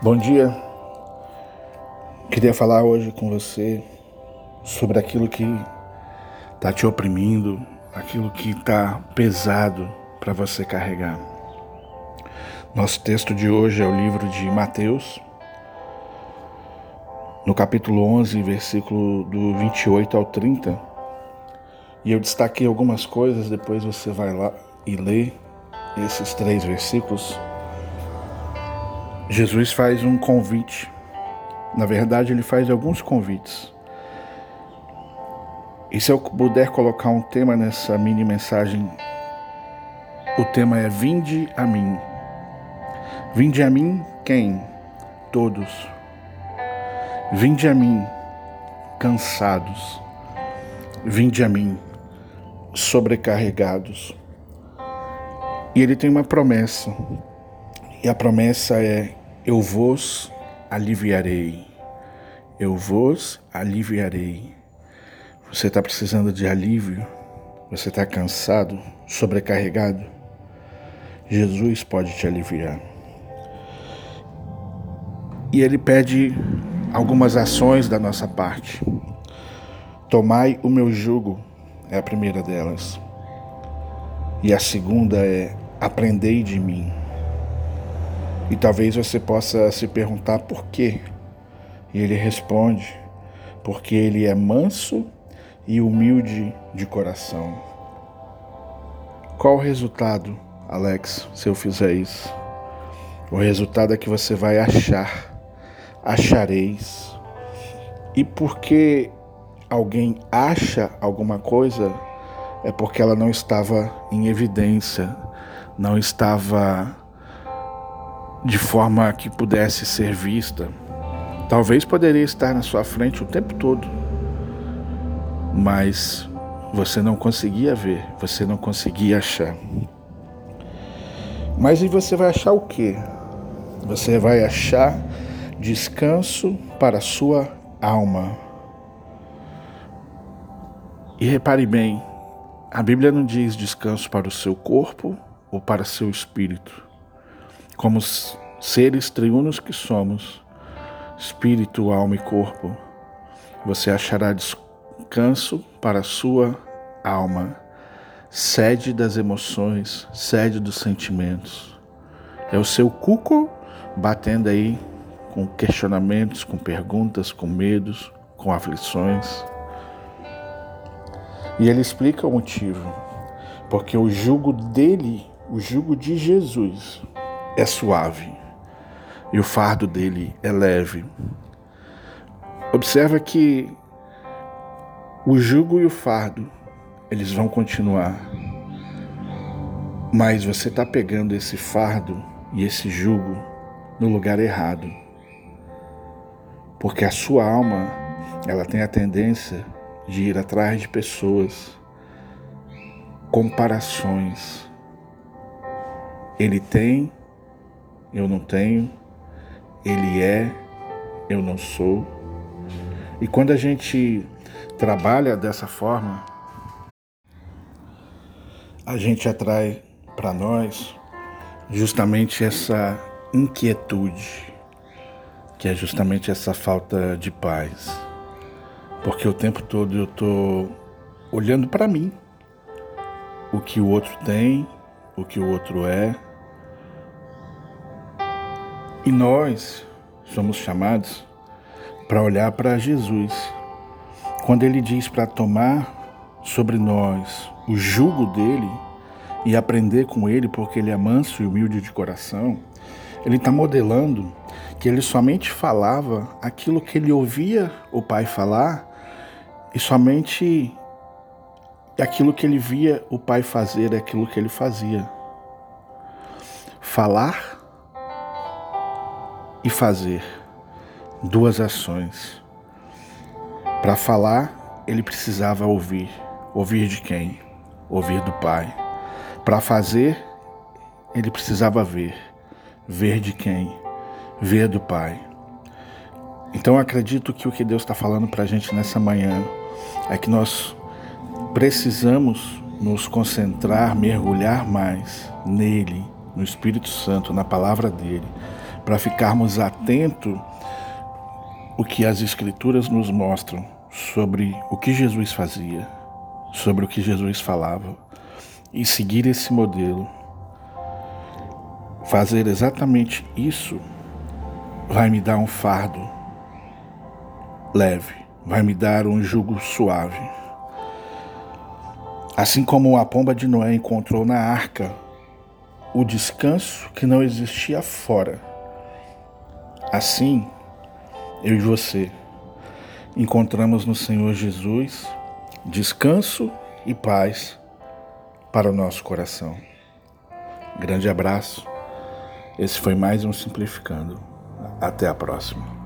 Bom dia. Queria falar hoje com você sobre aquilo que está te oprimindo, aquilo que está pesado para você carregar. Nosso texto de hoje é o livro de Mateus, no capítulo 11, versículo do 28 ao 30. E eu destaquei algumas coisas, depois você vai lá e lê esses três versículos Jesus faz um convite. Na verdade, ele faz alguns convites. E se eu puder colocar um tema nessa mini mensagem, o tema é Vinde a mim. Vinde a mim quem? Todos. Vinde a mim cansados. Vinde a mim sobrecarregados. E ele tem uma promessa. E a promessa é eu vos aliviarei. Eu vos aliviarei. Você está precisando de alívio? Você está cansado, sobrecarregado? Jesus pode te aliviar. E ele pede algumas ações da nossa parte. Tomai o meu jugo, é a primeira delas. E a segunda é: aprendei de mim. E talvez você possa se perguntar por quê. E ele responde: porque ele é manso e humilde de coração. Qual o resultado, Alex, se eu fizer isso? O resultado é que você vai achar, achareis. E porque alguém acha alguma coisa, é porque ela não estava em evidência, não estava de forma que pudesse ser vista. Talvez poderia estar na sua frente o tempo todo, mas você não conseguia ver, você não conseguia achar. Mas e você vai achar o quê? Você vai achar descanso para a sua alma. E repare bem, a Bíblia não diz descanso para o seu corpo ou para seu espírito como seres triunos que somos, espírito, alma e corpo, você achará descanso para a sua alma, sede das emoções, sede dos sentimentos. É o seu cuco batendo aí com questionamentos, com perguntas, com medos, com aflições. E ele explica o motivo, porque o jugo dele, o jugo de Jesus, é suave e o fardo dele é leve. Observa que o jugo e o fardo eles vão continuar, mas você está pegando esse fardo e esse jugo no lugar errado, porque a sua alma ela tem a tendência de ir atrás de pessoas, comparações. Ele tem eu não tenho, ele é, eu não sou. E quando a gente trabalha dessa forma, a gente atrai para nós justamente essa inquietude, que é justamente essa falta de paz. Porque o tempo todo eu estou olhando para mim, o que o outro tem, o que o outro é, e nós somos chamados para olhar para Jesus. Quando ele diz para tomar sobre nós o jugo dele e aprender com ele, porque ele é manso e humilde de coração, ele está modelando que ele somente falava aquilo que ele ouvia o Pai falar e somente aquilo que ele via o Pai fazer é aquilo que ele fazia. Falar e fazer. Duas ações. Para falar, ele precisava ouvir. Ouvir de quem? Ouvir do Pai. Para fazer, ele precisava ver. Ver de quem? Ver do Pai. Então acredito que o que Deus está falando para a gente nessa manhã é que nós precisamos nos concentrar, mergulhar mais nele, no Espírito Santo, na palavra dele, para ficarmos atentos o que as Escrituras nos mostram sobre o que Jesus fazia, sobre o que Jesus falava e seguir esse modelo. Fazer exatamente isso vai me dar um fardo leve, vai me dar um jugo suave. Assim como a pomba de Noé encontrou na arca o descanso que não existia fora, assim eu e você encontramos no Senhor Jesus descanso e paz para o nosso coração. Grande abraço. Esse foi mais um Simplificando. Até a próxima.